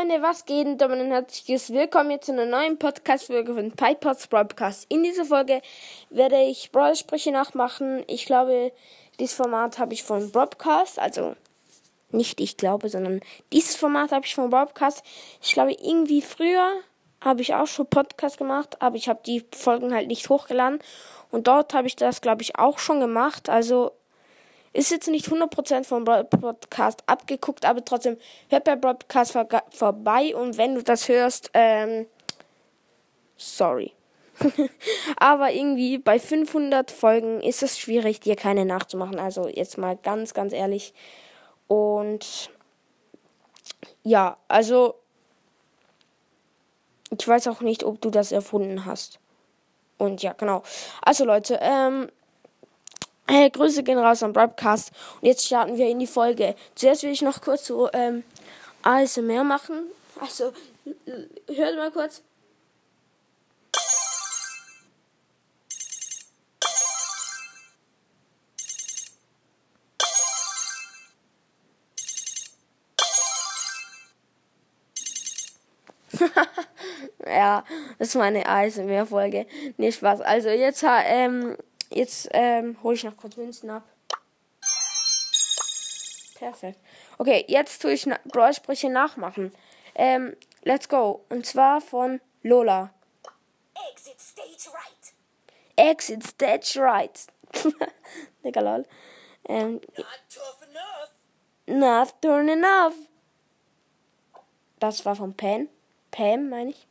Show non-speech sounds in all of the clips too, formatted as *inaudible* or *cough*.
Freunde, was geht? Und damit ein herzliches Willkommen jetzt zu einer neuen Podcast-Folge von Pipods Broadcast. In dieser Folge werde ich Brawl-Sprüche nachmachen. Ich glaube, dieses Format habe ich von Broadcast, also nicht ich glaube, sondern dieses Format habe ich von Broadcast. Ich glaube, irgendwie früher habe ich auch schon Podcast gemacht, aber ich habe die Folgen halt nicht hochgeladen. Und dort habe ich das, glaube ich, auch schon gemacht. Also ist jetzt nicht 100% vom Podcast abgeguckt, aber trotzdem hört bei Broadcast vor vorbei und wenn du das hörst, ähm, sorry. *laughs* aber irgendwie bei 500 Folgen ist es schwierig, dir keine nachzumachen. Also jetzt mal ganz, ganz ehrlich. Und ja, also ich weiß auch nicht, ob du das erfunden hast. Und ja, genau. Also Leute, ähm, Hey, Grüße gehen raus am Broadcast. Und jetzt starten wir in die Folge. Zuerst will ich noch kurz so ähm, ASMR machen. Also, hört mal kurz. *laughs* ja, das ist meine ASMR-Folge. Nee, Spaß. Also jetzt ähm, Jetzt ähm, hole ich noch kurz Münzen ab. Perfekt. Okay, jetzt tue ich na Brawl-Sprüche nachmachen. Ähm, let's go. Und zwar von Lola. Exit stage right. Exit stage right. *laughs* Digga, lol. Ähm, Not tough enough. Not tough enough. Das war von Pam. Pam, meine ich.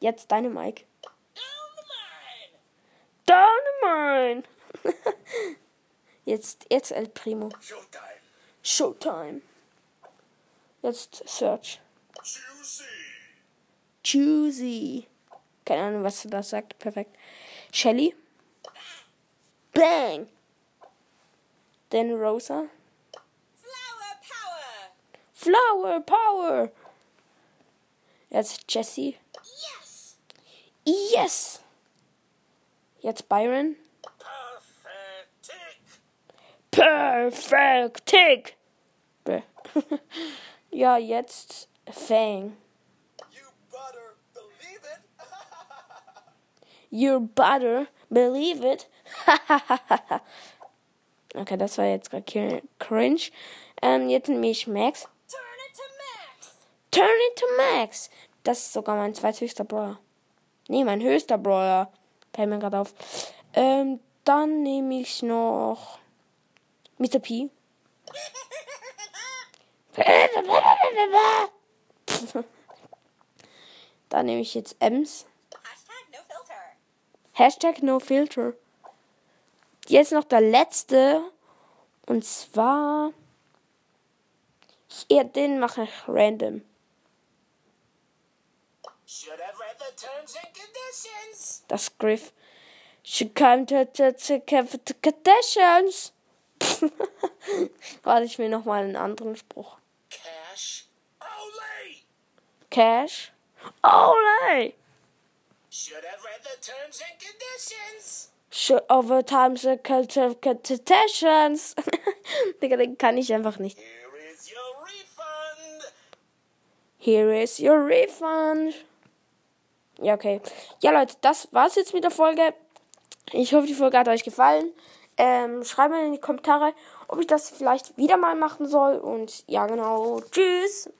Jetzt deine Mike. Dynamite. *laughs* jetzt, jetzt El Primo. Showtime. Showtime. Jetzt Search. Juicy. Juicy. Keine Ahnung, was du da sagt. Perfekt. Shelly. Bang. Then Rosa. Flower Power. Flower Power. Jetzt Jessie. Yes. Yes. Jetzt Byron. Perfect Tick. *laughs* ja, jetzt Fang. You butter believe it. you butter believe it. *laughs* okay, das war jetzt gerade cringe. Ähm, jetzt nehme ich Max. Turn it to Max. Turn it to Max. Das ist sogar mein zweithöchster Brawler. Nee, mein höchster Brawler. Fällt mir gerade auf. Ähm, dann nehme ich noch Mr. P. *laughs* dann nehme ich jetzt Ems. Hashtag no filter. Jetzt noch der letzte. Und zwar. Hier, den mache ich random. Das Griff. She come to the conditions. *laughs* Warte, ich will noch mal einen anderen Spruch. Cash. Olay. Cash. Olay. Should have read the terms and conditions. Should over times and conditions. *laughs* Digga, den kann ich einfach nicht. Here is your refund. Here is your refund. Ja, okay. Ja, Leute, das war's jetzt mit der Folge. Ich hoffe, die Folge hat euch gefallen. Ähm, schreibt mir in die Kommentare, ob ich das vielleicht wieder mal machen soll. Und ja, genau. Tschüss.